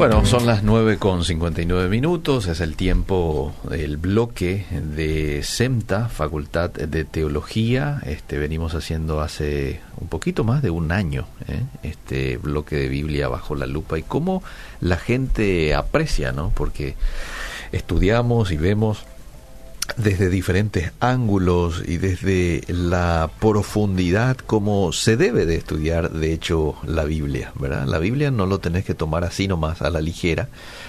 Bueno, son las 9 con 59 minutos, es el tiempo del bloque de SEMTA, Facultad de Teología. Este, venimos haciendo hace un poquito más de un año ¿eh? este bloque de Biblia bajo la lupa y cómo la gente aprecia, ¿no? Porque estudiamos y vemos desde diferentes ángulos y desde la profundidad como se debe de estudiar de hecho la Biblia, ¿verdad? La Biblia no lo tenés que tomar así nomás a la ligera,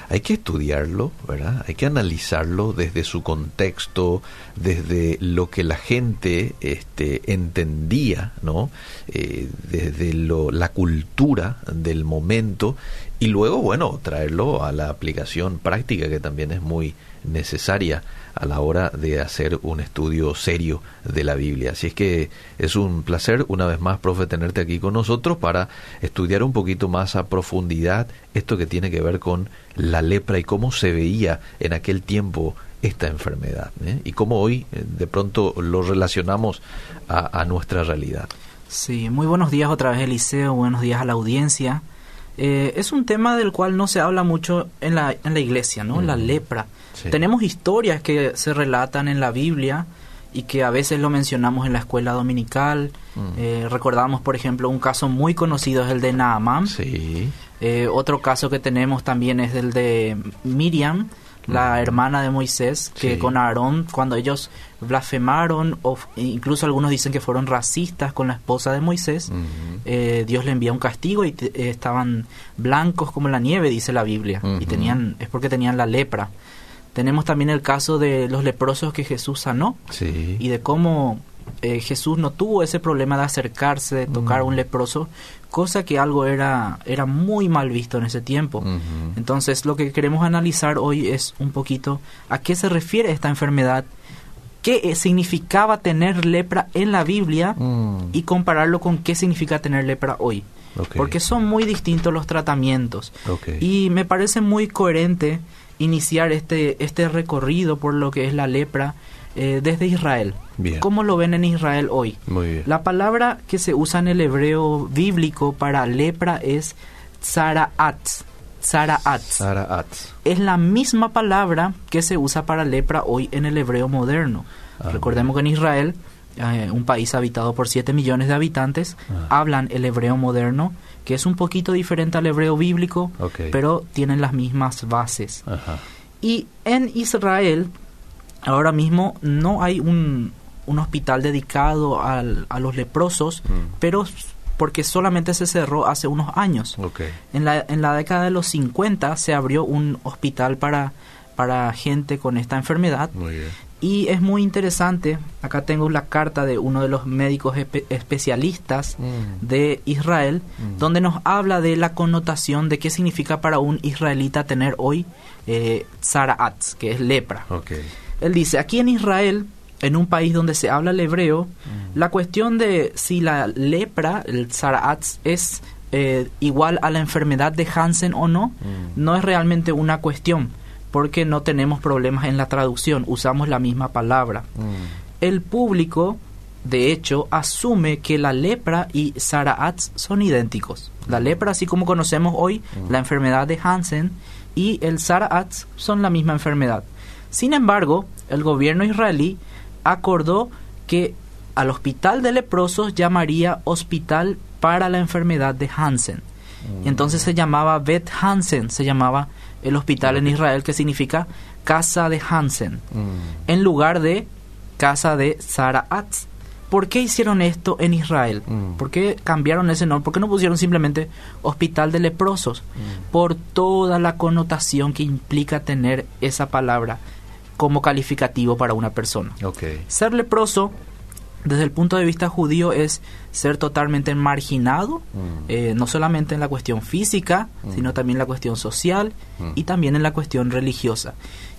hay que estudiarlo, ¿verdad? Hay que analizarlo desde su contexto, desde lo que la gente este, entendía, ¿no? Eh, desde lo, la cultura del momento y luego, bueno, traerlo a la aplicación práctica que también es muy necesaria a la hora de hacer un estudio serio de la Biblia. Así es que es un placer una vez más, profe, tenerte aquí con nosotros para estudiar un poquito más a profundidad esto que tiene que ver con la lepra y cómo se veía en aquel tiempo esta enfermedad ¿eh? y cómo hoy eh, de pronto lo relacionamos a, nuestra realidad. Sí, muy buenos días otra vez Eliseo, buenos días a la audiencia. Eh, es un tema del cual no se habla mucho en la, en la iglesia, ¿no? La lepra. Tenemos historias que se relatan en la Biblia y que a veces lo mencionamos en la escuela dominical. Mm. Eh, recordamos, por ejemplo, un caso muy conocido es el de Naamán. Eh, otro caso que tenemos también es el de Miriam, la hermana de Moisés, que con Aarón, cuando ellos blasfemaron, o incluso algunos dicen que fueron racistas con la esposa de Moisés, eh, Dios le envía un castigo y estaban blancos como la nieve, dice la Biblia, y tenían es porque tenían la lepra. Tenemos también el caso de los leprosos que Jesús sanó y de cómo eh, Jesús no tuvo ese problema de acercarse, de tocar a un leproso, cosa que algo era, era muy mal visto en ese tiempo. Entonces lo que queremos analizar hoy es un poquito a qué se refiere esta enfermedad, qué eh, significaba tener lepra en la Biblia mm. y compararlo con qué significa tener lepra hoy. Porque son muy distintos los tratamientos. Y me parece muy coherente iniciar este, este recorrido por lo que es la lepra eh, desde Israel. ¿Cómo lo ven en Israel hoy? La palabra que se usa en el hebreo bíblico para lepra es tzaraat. Tzaraat. Es la misma palabra que se usa para lepra hoy en el hebreo moderno. Ah, Recordemos que en Israel, eh, un país habitado por 7 millones de habitantes, ah. hablan el hebreo moderno que es un poquito diferente al hebreo bíblico, pero tienen las mismas bases. Y en Israel, ahora mismo no hay un, un hospital dedicado al, a los leprosos, mm. pero porque solamente se cerró hace unos años. En, la, en la década de los 50 se abrió un hospital para, para gente con esta enfermedad. Y es muy interesante, acá tengo la carta de uno de los médicos especialistas mm. de Israel, mm. donde nos habla de la connotación de qué significa para un israelita tener hoy eh, que es lepra. Él dice, aquí en Israel, en un país donde se habla el hebreo, mm. la cuestión de si la lepra, el Zaraat, es eh, igual a la enfermedad de Hansen o no, no es realmente una cuestión porque no tenemos problemas en la traducción, usamos la misma palabra. Mm. El público, de hecho, asume que la lepra y Saraats son idénticos. La mm. lepra, así como conocemos hoy, mm. la enfermedad de Hansen, y el Saraats son la misma enfermedad. Sin embargo, el gobierno israelí acordó que al hospital de leprosos llamaría hospital para la enfermedad de Hansen. Entonces se llamaba Bet Hansen, se llamaba el hospital en Israel que significa casa de Hansen, mm. en lugar de casa de Atz. ¿Por qué hicieron esto en Israel? Mm. ¿Por qué cambiaron ese nombre? ¿Por qué no pusieron simplemente hospital de leprosos? Mm. Por toda la connotación que implica tener esa palabra como calificativo para una persona. Ser leproso desde el punto de vista judío es ser totalmente marginado, mm. eh, no solamente en la cuestión física, mm. sino también en la cuestión social mm. y también en la cuestión religiosa.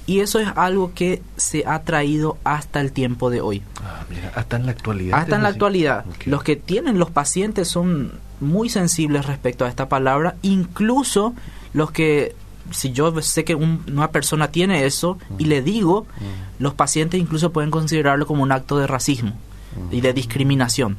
Y eso es algo que se ha traído hasta el tiempo de hoy. Ah, hasta en la actualidad. Hasta en la actualidad. Los que tienen los pacientes son muy sensibles respecto a esta palabra, incluso los que si yo sé que una persona tiene eso y le digo, los pacientes incluso pueden considerarlo como un acto de racismo y de discriminación.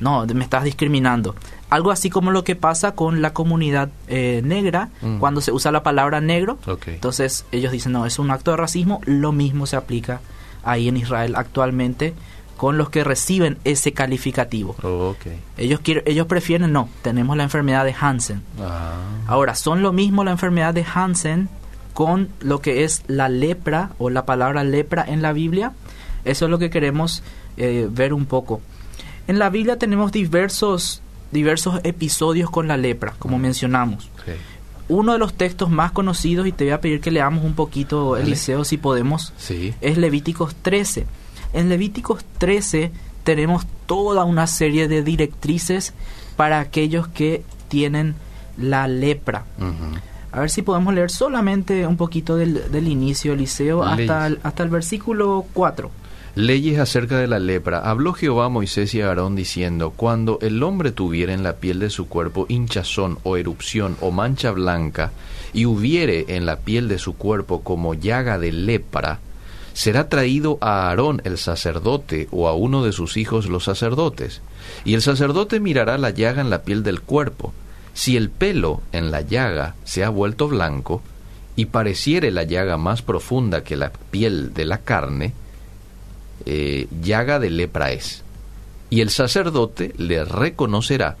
No, me estás discriminando. Algo así como lo que pasa con la comunidad eh, negra Mm. cuando se usa la palabra negro. Entonces ellos dicen, no, es un acto de racismo. Lo mismo se aplica ahí en Israel actualmente con los que reciben ese calificativo. Oh. Ellos, quieren, ellos prefieren, no, tenemos la enfermedad de Hansen. Ah, Ahora, son lo mismo la enfermedad de Hansen con lo que es la lepra o la palabra lepra en la Biblia. Eso es lo que queremos eh, ver un poco. En la Biblia tenemos diversos, diversos episodios con la lepra, como mencionamos. Uno de los textos más conocidos, y te voy a pedir que leamos un poquito. Eliseo, si podemos, Sí. es Levíticos 13. En Levíticos 13 tenemos toda una serie de directrices para aquellos que tienen la lepra. A ver si podemos leer solamente un poquito del, del inicio, Eliseo, hasta el, hasta el versículo 4. Leyes acerca de la lepra. Habló Jehová a Moisés y a Aarón diciendo, Cuando el hombre tuviera en la piel de su cuerpo hinchazón o erupción o mancha blanca, y hubiere en la piel de su cuerpo como llaga de lepra, será traído a Aarón el sacerdote o a uno de sus hijos los sacerdotes. Y el sacerdote mirará la llaga en la piel del cuerpo. Si el pelo en la llaga se ha vuelto blanco, y pareciere la llaga más profunda que la piel de la carne, eh, llaga de lepra es. Y el sacerdote le reconocerá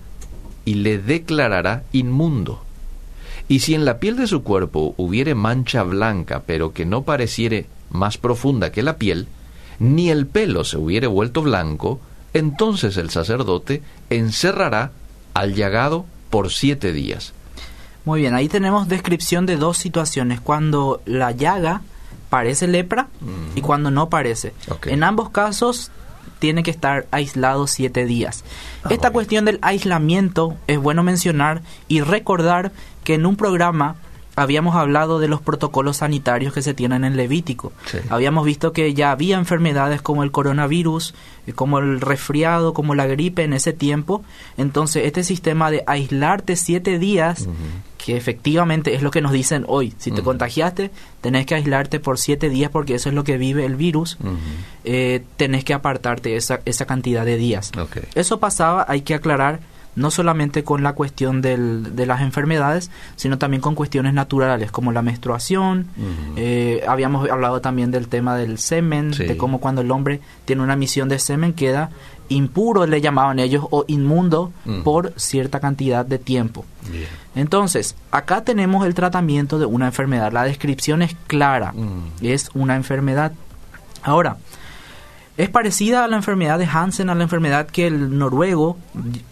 y le declarará inmundo. Y si en la piel de su cuerpo hubiere mancha blanca, pero que no pareciere más profunda que la piel, ni el pelo se hubiere vuelto blanco, entonces el sacerdote encerrará al llagado por siete días. Muy bien, ahí tenemos descripción de dos situaciones, cuando la llaga parece lepra y cuando no parece. En ambos casos tiene que estar aislado siete días. Ah, Esta cuestión del aislamiento es bueno mencionar y recordar que en un programa habíamos hablado de los protocolos sanitarios que se tienen en Levítico. Sí. Habíamos visto que ya había enfermedades como el coronavirus, eh, como el resfriado, como la gripe en ese tiempo. Entonces, este sistema de aislarte siete días, que efectivamente es lo que nos dicen hoy. Si te contagiaste, tenés que aislarte por siete días porque eso es lo que vive el virus. Eh, tenés que apartarte esa, esa cantidad de días. Eso pasaba, hay que aclarar, no solamente con la cuestión del- de las enfermedades, sino también con cuestiones naturales, como la menstruación. Eh, habíamos hablado también del tema del semen, Sí. de cómo cuando el hombre tiene una misión de semen queda impuro, le llamaban ellos, o inmundo por cierta cantidad de tiempo. Bien. Entonces, acá tenemos el tratamiento de una enfermedad. La descripción es clara. Es una enfermedad. Ahora, es parecida a la enfermedad de Hansen, a la enfermedad que el noruego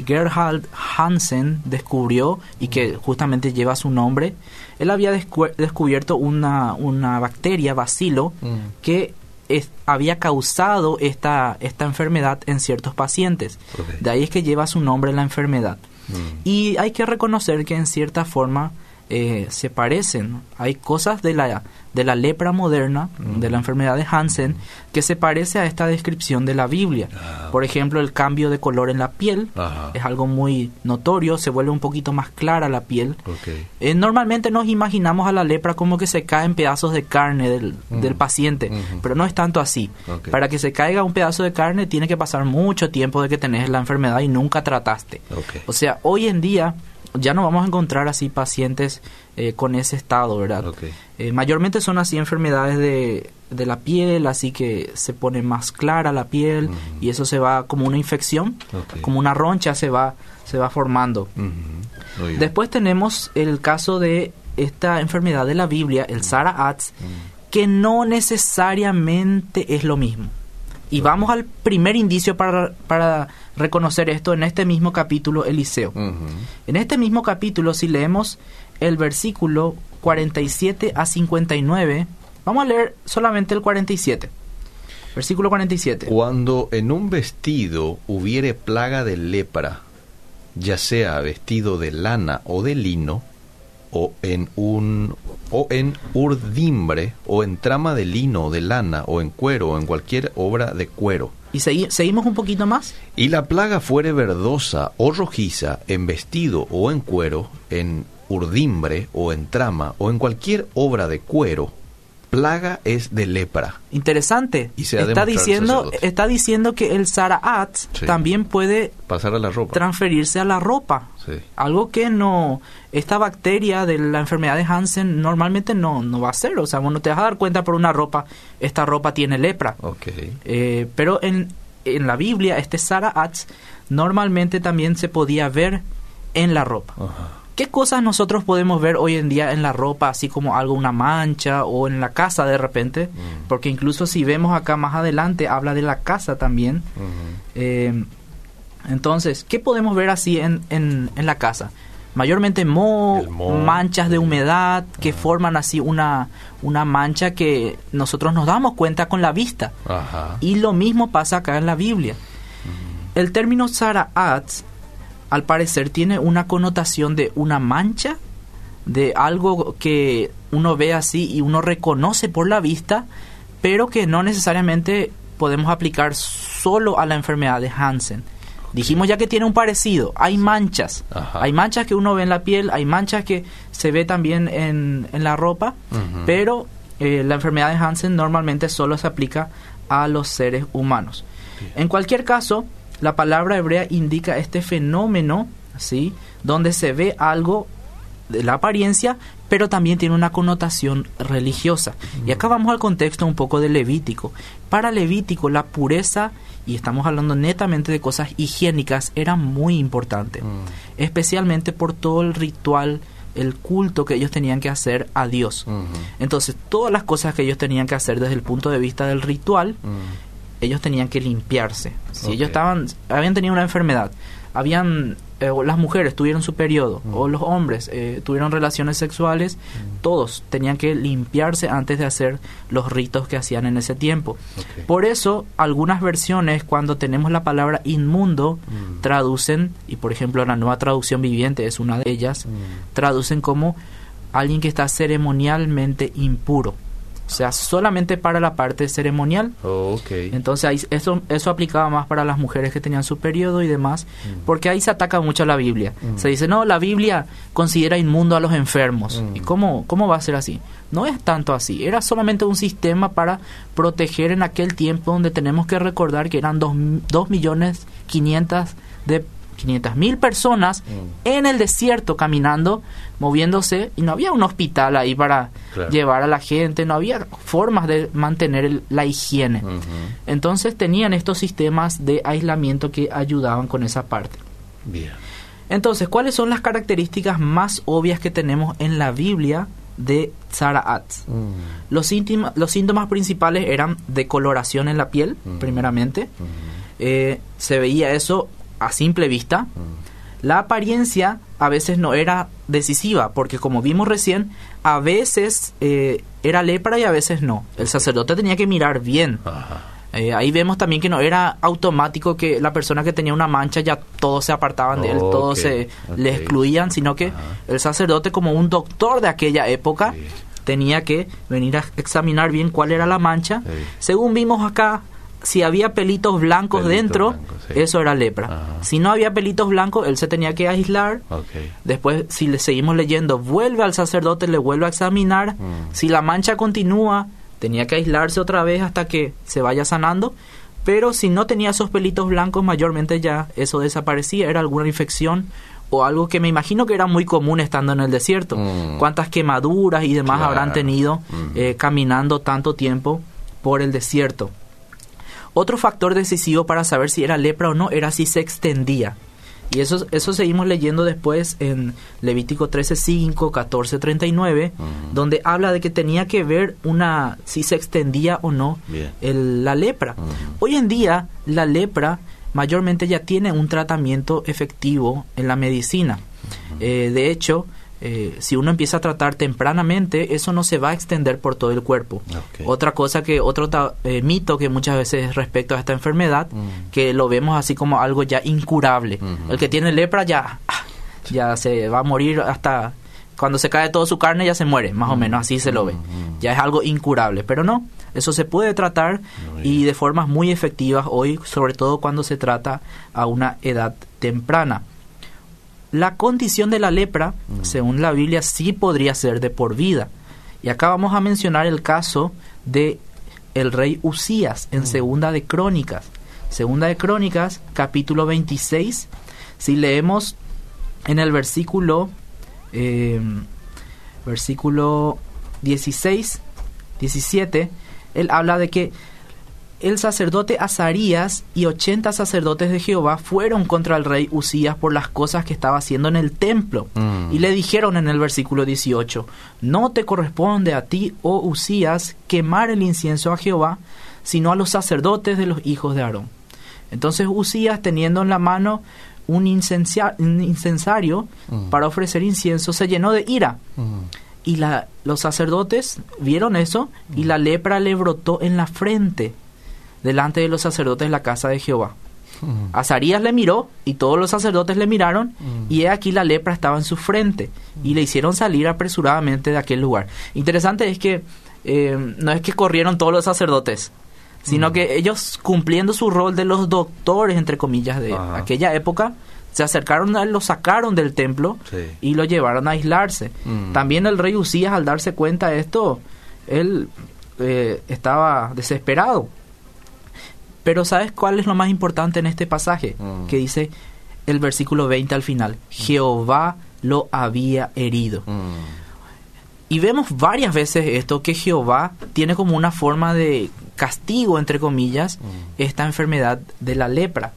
Gerhard Hansen descubrió y que justamente lleva su nombre. Él había descu- descubierto una, una bacteria, bacilo, Mm. que es- había causado esta, esta enfermedad en ciertos pacientes. De ahí es que lleva su nombre la enfermedad. Mm. Y hay que reconocer que en cierta forma eh, se parecen. Hay cosas de la, de la lepra moderna, de la enfermedad de Hansen, que se parece a esta descripción de la Biblia. Ah. Por ejemplo, el cambio de color en la piel es algo muy notorio, se vuelve un poquito más clara la piel. Ok. Eh, normalmente nos imaginamos a la lepra como que se caen pedazos de carne del, del paciente, pero no es tanto así. Para que se caiga un pedazo de carne tiene que pasar mucho tiempo de que tenés la enfermedad y nunca trataste. Ok. O sea, hoy en día ya no vamos a encontrar así pacientes eh, con ese estado, ¿verdad? Eh, mayormente son así enfermedades de, de la piel, así que se pone más clara la piel y eso se va como una infección, como una roncha se va, se va formando. Después tenemos el caso de esta enfermedad de la Biblia, el Sara Atz, Mm. que no necesariamente es lo mismo. Y vamos al primer indicio para, para reconocer esto en este mismo capítulo, Eliseo. En este mismo capítulo, si leemos el versículo 47 a 59, vamos a leer solamente el 47. Versículo 47. Cuando en un vestido hubiere plaga de lepra, ya sea vestido de lana o de lino, o en un o en urdimbre, o en trama de lino de lana, o en cuero, o en cualquier obra de cuero. Y segui- seguimos un poquito más. Y la plaga fuere verdosa o rojiza en vestido o en cuero, en urdimbre o en trama o en cualquier obra de cuero, plaga es de lepra. Interesante. Y se está diciendo está diciendo que el Saraat también puede pasar a la ropa. Transferirse a la ropa. Algo que no esta bacteria de la enfermedad de Hansen normalmente no no va a ser, o sea, bueno, te vas a dar cuenta por una ropa, esta ropa tiene lepra. Okay. Eh, pero en en la Biblia este Saraat normalmente también se podía ver en la ropa. ¿Qué cosas nosotros podemos ver hoy en día en la ropa, así como algo, una mancha o en la casa de repente? Mm. Porque incluso si vemos acá más adelante, habla de la casa también. Eh, entonces, ¿qué podemos ver así en, en, la casa? Mayormente mo, manchas de humedad que forman así una, una mancha que nosotros nos damos cuenta con la vista. Y lo mismo pasa acá en la Biblia. El término Saraat al parecer tiene una connotación de una mancha, de algo que uno ve así y uno reconoce por la vista, pero que no necesariamente podemos aplicar solo a la enfermedad de Hansen. Dijimos ya que tiene un parecido, hay manchas, hay manchas que uno ve en la piel, hay manchas que se ve también en, la ropa, pero eh, la enfermedad de Hansen normalmente solo se aplica a los seres humanos. En cualquier caso, la palabra hebrea indica este fenómeno, ¿sí? Donde se ve algo de la apariencia, pero también tiene una connotación religiosa. Y acá vamos al contexto un poco de Levítico. Para Levítico la pureza, y estamos hablando netamente de cosas higiénicas, era muy importante, especialmente por todo el ritual, el culto que ellos tenían que hacer a Dios. Entonces, todas las cosas que ellos tenían que hacer desde el punto de vista del ritual, ellos tenían que limpiarse. Si ellos estaban, habían tenido una enfermedad, habían eh, las mujeres tuvieron su periodo o los hombres eh, tuvieron relaciones sexuales, todos tenían que limpiarse antes de hacer los ritos que hacían en ese tiempo. Por eso algunas versiones cuando tenemos la palabra inmundo traducen y por ejemplo la nueva traducción viviente es una de ellas, traducen como alguien que está ceremonialmente impuro. O sea, solamente para la parte ceremonial. Oh, Entonces ahí, eso, eso aplicaba más para las mujeres que tenían su periodo y demás, mm. porque ahí se ataca mucho a la Biblia. Mm. Se dice, no, la Biblia considera inmundo a los enfermos. Mm. ¿Y cómo, cómo va a ser así? No es tanto así, era solamente un sistema para proteger en aquel tiempo donde tenemos que recordar que eran 2 millones 500 de personas 500.000 personas mm. en el desierto caminando, moviéndose, y no había un hospital ahí para llevar a la gente, no había formas de mantener la higiene. Entonces tenían estos sistemas de aislamiento que ayudaban con esa parte. Bien. Entonces, ¿cuáles son las características más obvias que tenemos en la Biblia de Zaraat? Mm. Los, síntima, los síntomas principales eran decoloración en la piel, mm. primeramente. Mm. Eh, se veía eso a simple vista, la apariencia a veces no era decisiva, porque como vimos recién, a veces eh, era lepra y a veces no. El sacerdote tenía que mirar bien. Eh, ahí vemos también que no era automático que la persona que tenía una mancha ya todos se apartaban de él, todos se le excluían, sino que el sacerdote como un doctor de aquella época tenía que venir a examinar bien cuál era la mancha. Según vimos acá, si había pelitos blancos dentro, eso era lepra. Si no había pelitos blancos, él se tenía que aislar. Después, si le seguimos leyendo, vuelve al sacerdote, le vuelve a examinar. Mm. Si la mancha continúa, tenía que aislarse otra vez hasta que se vaya sanando. Pero si no tenía esos pelitos blancos, mayormente ya eso desaparecía. Era alguna infección o algo que me imagino que era muy común estando en el desierto. Mm. Cuántas quemaduras y demás habrán tenido mm. eh, caminando tanto tiempo por el desierto. Otro factor decisivo para saber si era lepra o no era si se extendía. Y eso, eso seguimos leyendo después en Levítico 13:5, 14:39, donde habla de que tenía que ver una si se extendía o no la lepra. Hoy en día la lepra mayormente ya tiene un tratamiento efectivo en la medicina. Eh, de hecho, eh, si uno empieza a tratar tempranamente, eso no se va a extender por todo el cuerpo. Otra cosa que, otro eh, mito que muchas veces respecto a esta enfermedad, mm. que lo vemos así como algo ya incurable. El que tiene lepra ya, ah, ya se va a morir hasta cuando se cae toda su carne ya se muere, más o mm. menos así se lo ve. Mm. Ya es algo incurable, pero no, eso se puede tratar y de formas muy efectivas hoy, sobre todo cuando se trata a una edad temprana. La condición de la lepra, mm. según la Biblia, sí podría ser de por vida. Y acá vamos a mencionar el caso de el rey Usías en mm. Segunda de Crónicas. Segunda de Crónicas, capítulo 26. Si leemos en el versículo eh, versículo 16, 17, él habla de que el sacerdote Azarías y ochenta sacerdotes de Jehová fueron contra el rey Usías por las cosas que estaba haciendo en el templo. Mm. Y le dijeron en el versículo 18, no te corresponde a ti, oh Usías, quemar el incienso a Jehová, sino a los sacerdotes de los hijos de Aarón. Entonces Usías, teniendo en la mano un, incensario mm. para ofrecer incienso, se llenó de ira. Mm. Y la, los sacerdotes vieron eso y la lepra le brotó en la frente delante de los sacerdotes de la casa de Jehová. Mm. Azarías le miró y todos los sacerdotes le miraron y he aquí la lepra estaba en su frente y le hicieron salir apresuradamente de aquel lugar. Interesante es que eh, no es que corrieron todos los sacerdotes, sino que ellos cumpliendo su rol de los doctores, entre comillas, de aquella época, se acercaron a él, lo sacaron del templo y lo llevaron a aislarse. También el rey Usías, al darse cuenta de esto, él eh, estaba desesperado pero ¿sabes cuál es lo más importante en este pasaje? Mm. Que dice el versículo 20 al final, Jehová lo había herido. Mm. Y vemos varias veces esto, que Jehová tiene como una forma de castigo, entre comillas, mm. esta enfermedad de la lepra.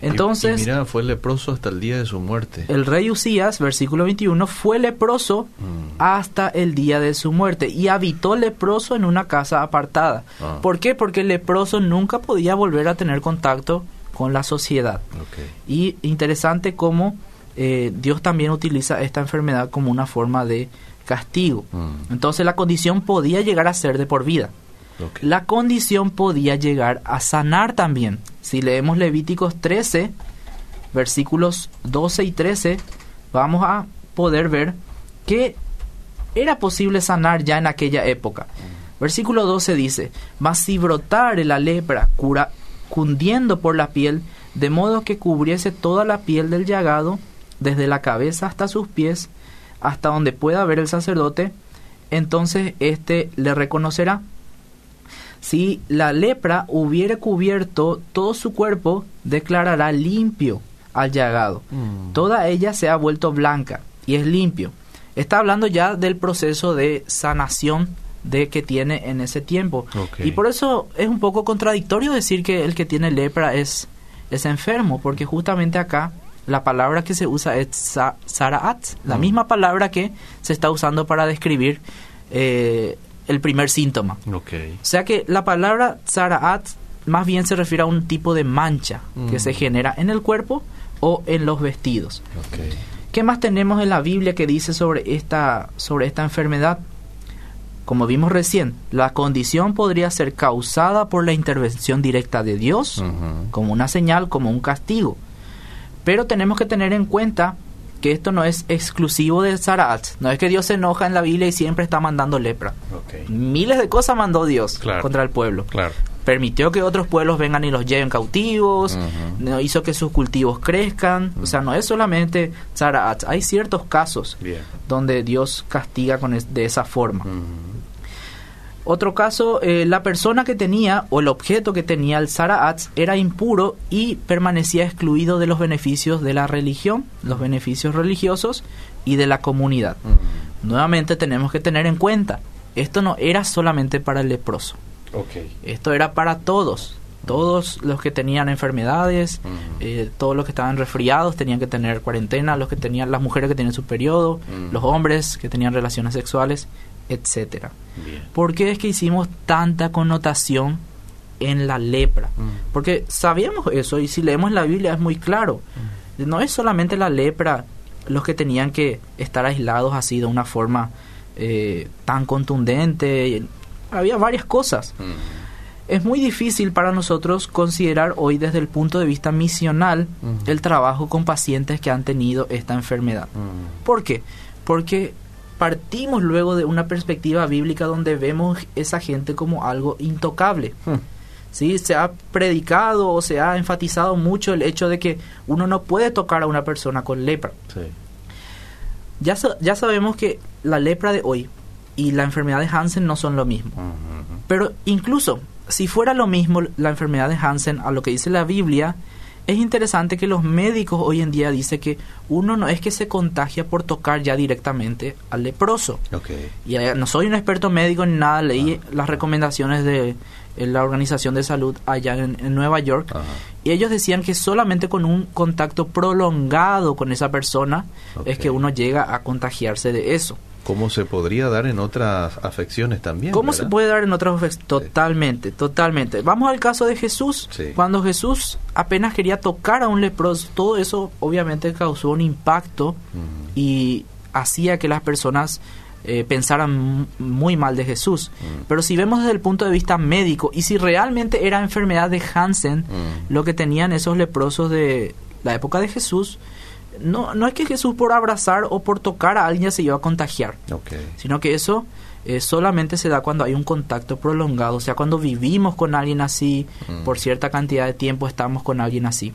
Entonces, mira, fue leproso hasta el día de su muerte. El rey Usías, versículo 21, fue leproso mm. hasta el día de su muerte y habitó leproso en una casa apartada. Ah. ¿Por qué? Porque el leproso nunca podía volver a tener contacto con la sociedad. Y interesante cómo eh, Dios también utiliza esta enfermedad como una forma de castigo. Mm. Entonces la condición podía llegar a ser de por vida. La condición podía llegar a sanar también. Si leemos Levíticos 13, versículos 12 y 13, vamos a poder ver que era posible sanar ya en aquella época. Versículo 12 dice, mas si brotare la lepra cura, cundiendo por la piel, de modo que cubriese toda la piel del llagado, desde la cabeza hasta sus pies, hasta donde pueda ver el sacerdote, entonces éste le reconocerá si la lepra hubiere cubierto todo su cuerpo, declarará limpio al llagado. Mm. Toda ella se ha vuelto blanca y es limpio. Está hablando ya del proceso de sanación de que tiene en ese tiempo. Y por eso es un poco contradictorio decir que el que tiene lepra es, es enfermo, porque justamente acá la palabra que se usa es saraat, la mm. misma palabra que se está usando para describir eh, el primer síntoma. O sea que la palabra Zaraat más bien se refiere a un tipo de mancha que se mm. genera en el cuerpo o en los vestidos. ¿Qué más tenemos en la Biblia que dice sobre esta, sobre esta enfermedad? Como vimos recién, la condición podría ser causada por la intervención directa de Dios, como una señal, como un castigo. Pero tenemos que tener en cuenta que esto no es exclusivo de Sarat. No es que Dios se enoja en la Biblia y siempre está mandando lepra. Miles de cosas mandó Dios contra el pueblo. Permitió que otros pueblos vengan y los lleven cautivos, hizo que sus cultivos crezcan. O sea, no es solamente Sarat. Hay ciertos casos donde Dios castiga con de esa forma. Otro caso, eh, la persona que tenía o el objeto que tenía el Zaraat era impuro y permanecía excluido de los beneficios de la religión, los beneficios religiosos y de la comunidad. Nuevamente tenemos que tener en cuenta, esto no era solamente para el leproso. Esto era para todos. Todos los que tenían enfermedades, eh, todos los que estaban resfriados tenían que tener cuarentena, los que tenían, las mujeres que tenían su periodo, los hombres que tenían relaciones sexuales, etcétera. ¿Por qué es que hicimos tanta connotación en la lepra? Mm. Porque sabíamos eso y si leemos la Biblia es muy claro. Mm. No es solamente la lepra los que tenían que estar aislados así de una forma eh, tan contundente. Había varias cosas. Mm. Es muy difícil para nosotros considerar hoy desde el punto de vista misional el trabajo con pacientes que han tenido esta enfermedad. ¿Por qué? Porque partimos luego de una perspectiva bíblica donde vemos esa gente como algo intocable. Hmm. ¿Sí? Se ha predicado o se ha enfatizado mucho el hecho de que uno no puede tocar a una persona con lepra. Ya, ya sabemos que la lepra de hoy y la enfermedad de Hansen no son lo mismo. Pero incluso si fuera lo mismo la enfermedad de Hansen a lo que dice la Biblia, es interesante que los médicos hoy en día dicen que uno no es que se contagia por tocar ya directamente al leproso. Y eh, no soy un experto médico ni nada, leí ah. las recomendaciones de la Organización de Salud allá en, Nueva York y ellos decían que solamente con un contacto prolongado con esa persona es que uno llega a contagiarse de eso. ¿Cómo se podría dar en otras afecciones también? ¿Cómo se puede dar en otras afecciones? Totalmente, totalmente. Vamos al caso de Jesús. Cuando Jesús apenas quería tocar a un leproso, todo eso obviamente causó un impacto y hacía que las personas eh, pensaran muy mal de Jesús. Pero si vemos desde el punto de vista médico y si realmente era enfermedad de Hansen, lo que tenían esos leprosos de la época de Jesús, no, no es que Jesús por abrazar o por tocar a alguien se iba a contagiar, sino que eso eh, solamente se da cuando hay un contacto prolongado, o sea, cuando vivimos con alguien así, mm. por cierta cantidad de tiempo estamos con alguien así.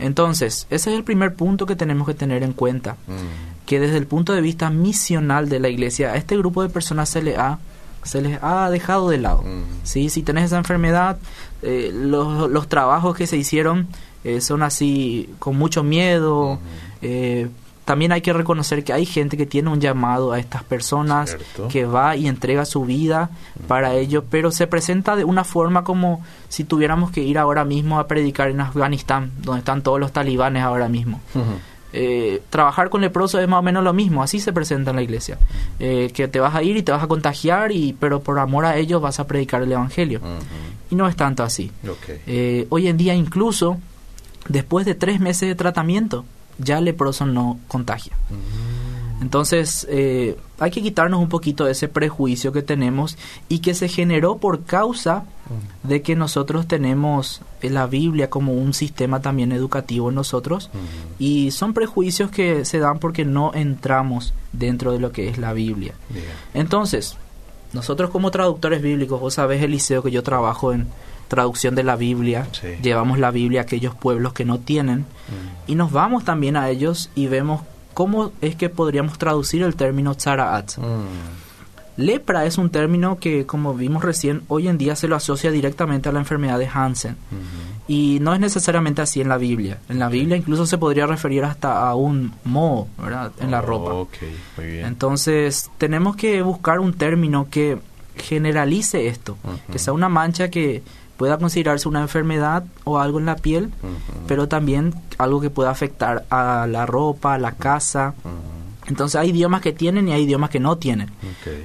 Entonces, ese es el primer punto que tenemos que tener en cuenta, mm. que desde el punto de vista misional de la iglesia, a este grupo de personas se le ha se les ha dejado de lado. Mm. ¿sí? Si tenés esa enfermedad, eh, los, los, trabajos que se hicieron eh, son así con mucho miedo. Eh, también hay que reconocer que hay gente que tiene un llamado a estas personas, que va y entrega su vida para ello, pero se presenta de una forma como si tuviéramos que ir ahora mismo a predicar en Afganistán, donde están todos los talibanes ahora mismo. Eh, trabajar con leprosos es más o menos lo mismo, así se presenta en la iglesia, que te vas a ir y te vas a contagiar, y pero por amor a ellos vas a predicar el Evangelio. Y no es tanto así. hoy en día incluso después de tres meses de tratamiento, ya el leproso no contagia. Mm. Entonces, eh, hay que quitarnos un poquito de ese prejuicio que tenemos y que se generó por causa mm. de que nosotros tenemos la Biblia como un sistema también educativo en nosotros mm. y son prejuicios que se dan porque no entramos dentro de lo que es la Biblia. Entonces, nosotros como traductores bíblicos, vos sabés, Eliseo, que yo trabajo en, traducción de la Biblia, llevamos la Biblia a aquellos pueblos que no tienen mm. y nos vamos también a ellos y vemos cómo es que podríamos traducir el término tzaraat. Mm. Lepra es un término que, como vimos recién, hoy en día se lo asocia directamente a la enfermedad de Hansen. Y no es necesariamente así en la Biblia. En la Biblia incluso se podría referir hasta a un moho, ¿verdad? En la oh, ropa. Entonces, tenemos que buscar un término que generalice esto, que sea una mancha que pueda considerarse una enfermedad o algo en la piel, pero también algo que pueda afectar a la ropa, a la casa. Entonces hay idiomas que tienen y hay idiomas que no tienen.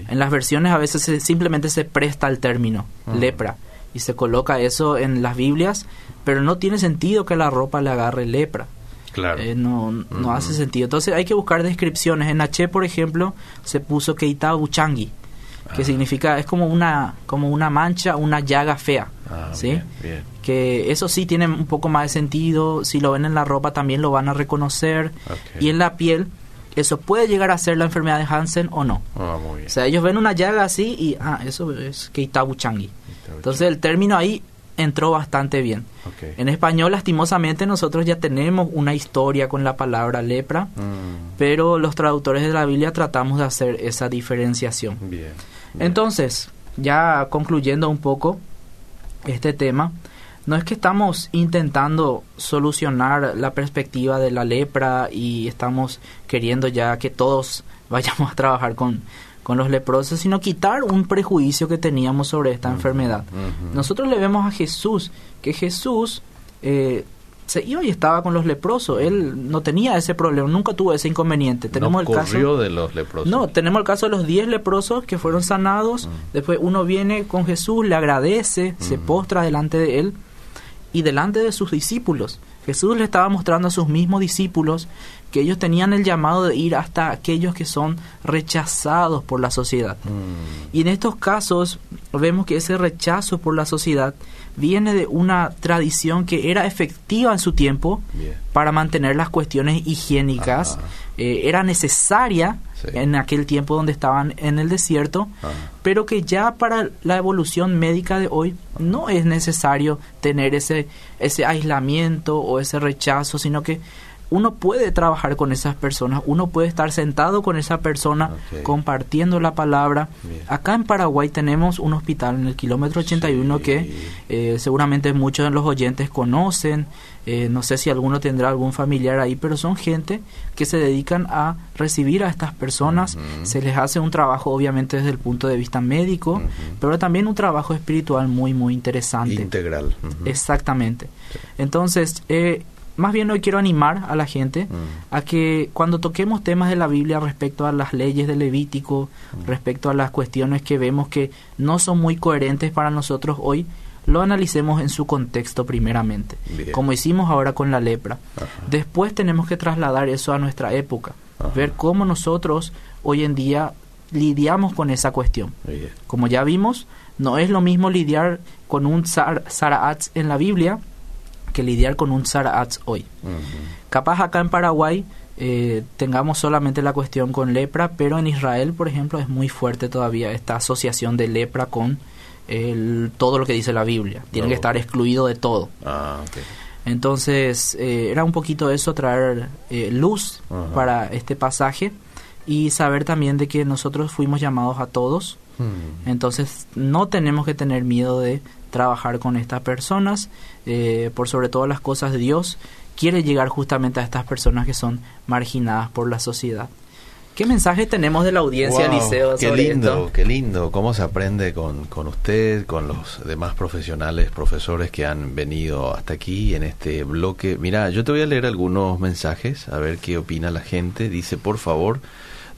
En las versiones a veces simplemente se presta el término lepra y se coloca eso en las Biblias, pero no tiene sentido que la ropa le agarre lepra. Claro. Eh, no, no hace sentido. Entonces hay que buscar descripciones. En H, por ejemplo, se puso Keita Uchangi que significa es como una como una mancha, una llaga fea, ah, ¿sí? Que eso sí tiene un poco más de sentido, si lo ven en la ropa también lo van a reconocer y en la piel eso puede llegar a ser la enfermedad de Hansen o no. Ah, o sea, ellos ven una llaga así y ah, eso es Keitabu Changi. Entonces el término ahí entró bastante bien. En español, lastimosamente, nosotros ya tenemos una historia con la palabra lepra, mm. pero los traductores de la Biblia tratamos de hacer esa diferenciación. Bien. Entonces, ya concluyendo un poco este tema, no es que estamos intentando solucionar la perspectiva de la lepra y estamos queriendo ya que todos vayamos a trabajar con, con los leprosos, sino quitar un prejuicio que teníamos sobre esta enfermedad. Nosotros le vemos a Jesús, que Jesús eh, se iba y estaba con los leprosos. Él no tenía ese problema, nunca tuvo ese inconveniente. Tenemos el caso de los leprosos. No, tenemos el caso de los 10 leprosos que fueron sanados. Mm. Después uno viene con Jesús, le agradece, se mm. postra delante de él y delante de sus discípulos. Jesús le estaba mostrando a sus mismos discípulos que ellos tenían el llamado de ir hasta aquellos que son rechazados por la sociedad. Mm. Y en estos casos vemos que ese rechazo por la sociedad viene de una tradición que era efectiva en su tiempo para mantener las cuestiones higiénicas, eh, era necesaria en aquel tiempo donde estaban en el desierto, pero que ya para la evolución médica de hoy no es necesario tener ese, ese aislamiento o ese rechazo, sino que uno puede trabajar con esas personas, uno puede estar sentado con esa persona compartiendo la palabra. Acá en Paraguay tenemos un hospital en el kilómetro 81 que eh, seguramente muchos de los oyentes conocen, eh, no sé si alguno tendrá algún familiar ahí, pero son gente que se dedican a recibir a estas personas, se les hace un trabajo obviamente desde el punto de vista médico, pero también un trabajo espiritual muy, muy interesante. Integral. Exactamente. Entonces, eh, más bien hoy quiero animar a la gente mm. a que cuando toquemos temas de la Biblia respecto a las leyes del Levítico, mm. respecto a las cuestiones que vemos que no son muy coherentes para nosotros hoy, lo analicemos en su contexto primeramente, como hicimos ahora con la lepra. Después tenemos que trasladar eso a nuestra época, ver cómo nosotros hoy en día lidiamos con esa cuestión. Como ya vimos, no es lo mismo lidiar con un Saraats en la Biblia que lidiar con un Saraats hoy. Capaz acá en Paraguay eh, tengamos solamente la cuestión con lepra, pero en Israel, por ejemplo, es muy fuerte todavía esta asociación de lepra con el, todo lo que dice la Biblia. Tiene que estar excluido de todo. Ah, Entonces, eh, era un poquito eso, traer eh, luz para este pasaje y saber también de que nosotros fuimos llamados a todos. Hmm. Entonces, no tenemos que tener miedo de trabajar con estas personas, eh, por sobre todas las cosas Dios quiere llegar justamente a estas personas que son marginadas por la sociedad. ¿Qué mensaje tenemos de la audiencia, Liceo? Qué lindo, qué lindo. ¿Cómo se aprende con, con usted, con los demás profesionales, profesores que han venido hasta aquí en este bloque? Mira, yo te voy a leer algunos mensajes, a ver qué opina la gente. Dice, por favor,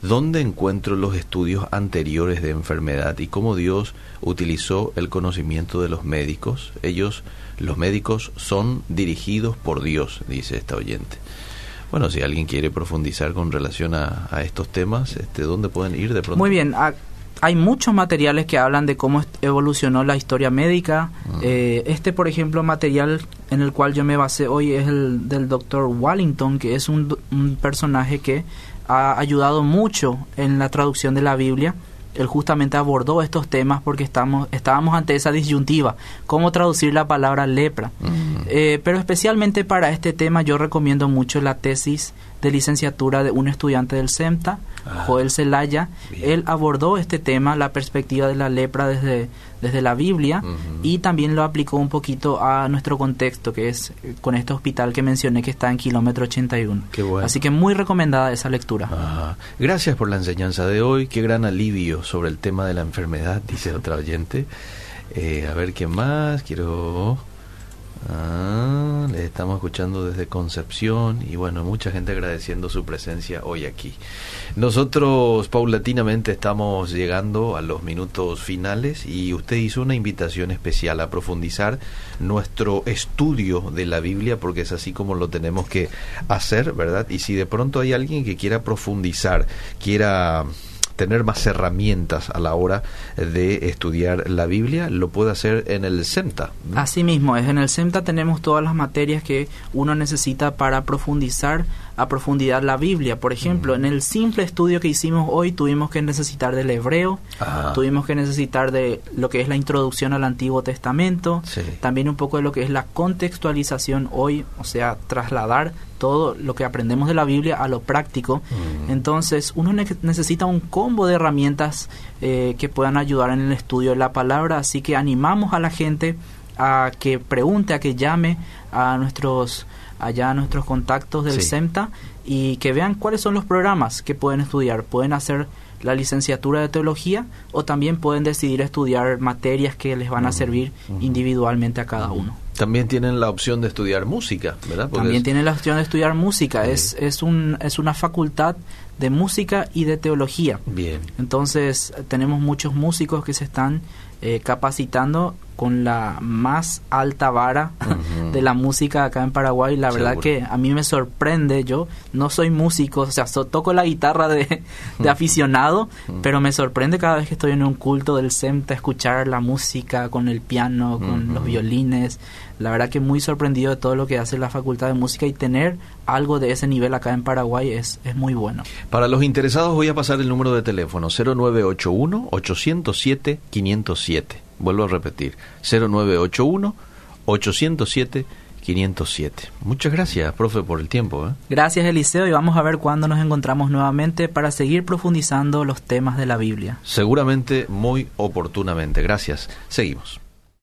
¿Dónde encuentro los estudios anteriores de enfermedad y cómo Dios utilizó el conocimiento de los médicos? Ellos, los médicos, son dirigidos por Dios, dice esta oyente. Bueno, si alguien quiere profundizar con relación a, estos temas, este, ¿dónde pueden ir de pronto? Muy bien, hay muchos materiales que hablan de cómo evolucionó la historia médica. Ah. Eh, este, por ejemplo, material en el cual yo me basé hoy es el del doctor Wallington, que es un, un personaje que ha ayudado mucho en la traducción de la Biblia. Él justamente abordó estos temas porque estamos, estábamos ante esa disyuntiva, cómo traducir la palabra lepra. Eh, pero especialmente para este tema yo recomiendo mucho la tesis de licenciatura de un estudiante del CEMTA, ah, Joel Zelaya. Él abordó este tema, la perspectiva de la lepra desde, desde la Biblia, y también lo aplicó un poquito a nuestro contexto, que es eh, con este hospital que mencioné que está en kilómetro 81. Así que muy recomendada esa lectura. Gracias por la enseñanza de hoy, qué gran alivio sobre el tema de la enfermedad, dice otra oyente. Eh, a ver qué más, quiero... Ah, les estamos escuchando desde Concepción y bueno, mucha gente agradeciendo su presencia hoy aquí. Nosotros paulatinamente estamos llegando a los minutos finales y usted hizo una invitación especial a profundizar nuestro estudio de la Biblia porque es así como lo tenemos que hacer, ¿verdad? Y si de pronto hay alguien que quiera profundizar, quiera tener más herramientas a la hora de estudiar la Biblia, lo puede hacer en el SEMTA. Así mismo es, en el SEMTA tenemos todas las materias que uno necesita para profundizar a profundidad la Biblia. Por ejemplo, en el simple estudio que hicimos hoy tuvimos que necesitar del hebreo, tuvimos que necesitar de lo que es la introducción al Antiguo Testamento, también un poco de lo que es la contextualización hoy, o sea, trasladar todo lo que aprendemos de la Biblia a lo práctico. Entonces, uno necesita un combo de herramientas eh, que puedan ayudar en el estudio de la palabra, así que animamos a la gente a que pregunte, a que llame a nuestros allá a nuestros contactos del CEMTA y que vean cuáles son los programas que pueden estudiar. Pueden hacer la licenciatura de teología o también pueden decidir estudiar materias que les van a servir individualmente a cada uno. También tienen la opción de estudiar música, ¿verdad? también tienen la opción de estudiar música. Es, es, un, es una facultad de música y de teología. Bien. Entonces tenemos muchos músicos que se están eh, capacitando con la más alta vara de la música acá en Paraguay. La verdad que a mí me sorprende, yo no soy músico, o sea, toco la guitarra de, aficionado, pero me sorprende cada vez que estoy en un culto del CEMTA escuchar la música con el piano, con los violines. La verdad que muy sorprendido de todo lo que hace la Facultad de Música y tener algo de ese nivel acá en Paraguay es, es muy bueno. Para los interesados voy a pasar el número de teléfono 0981 807 507. Vuelvo a repetir, 0981 807 507. Muchas gracias, profe, por el tiempo. ¿eh? Gracias, Eliseo, y vamos a ver cuándo nos encontramos nuevamente para seguir profundizando los temas de la Biblia. Seguramente muy oportunamente. Gracias. Seguimos.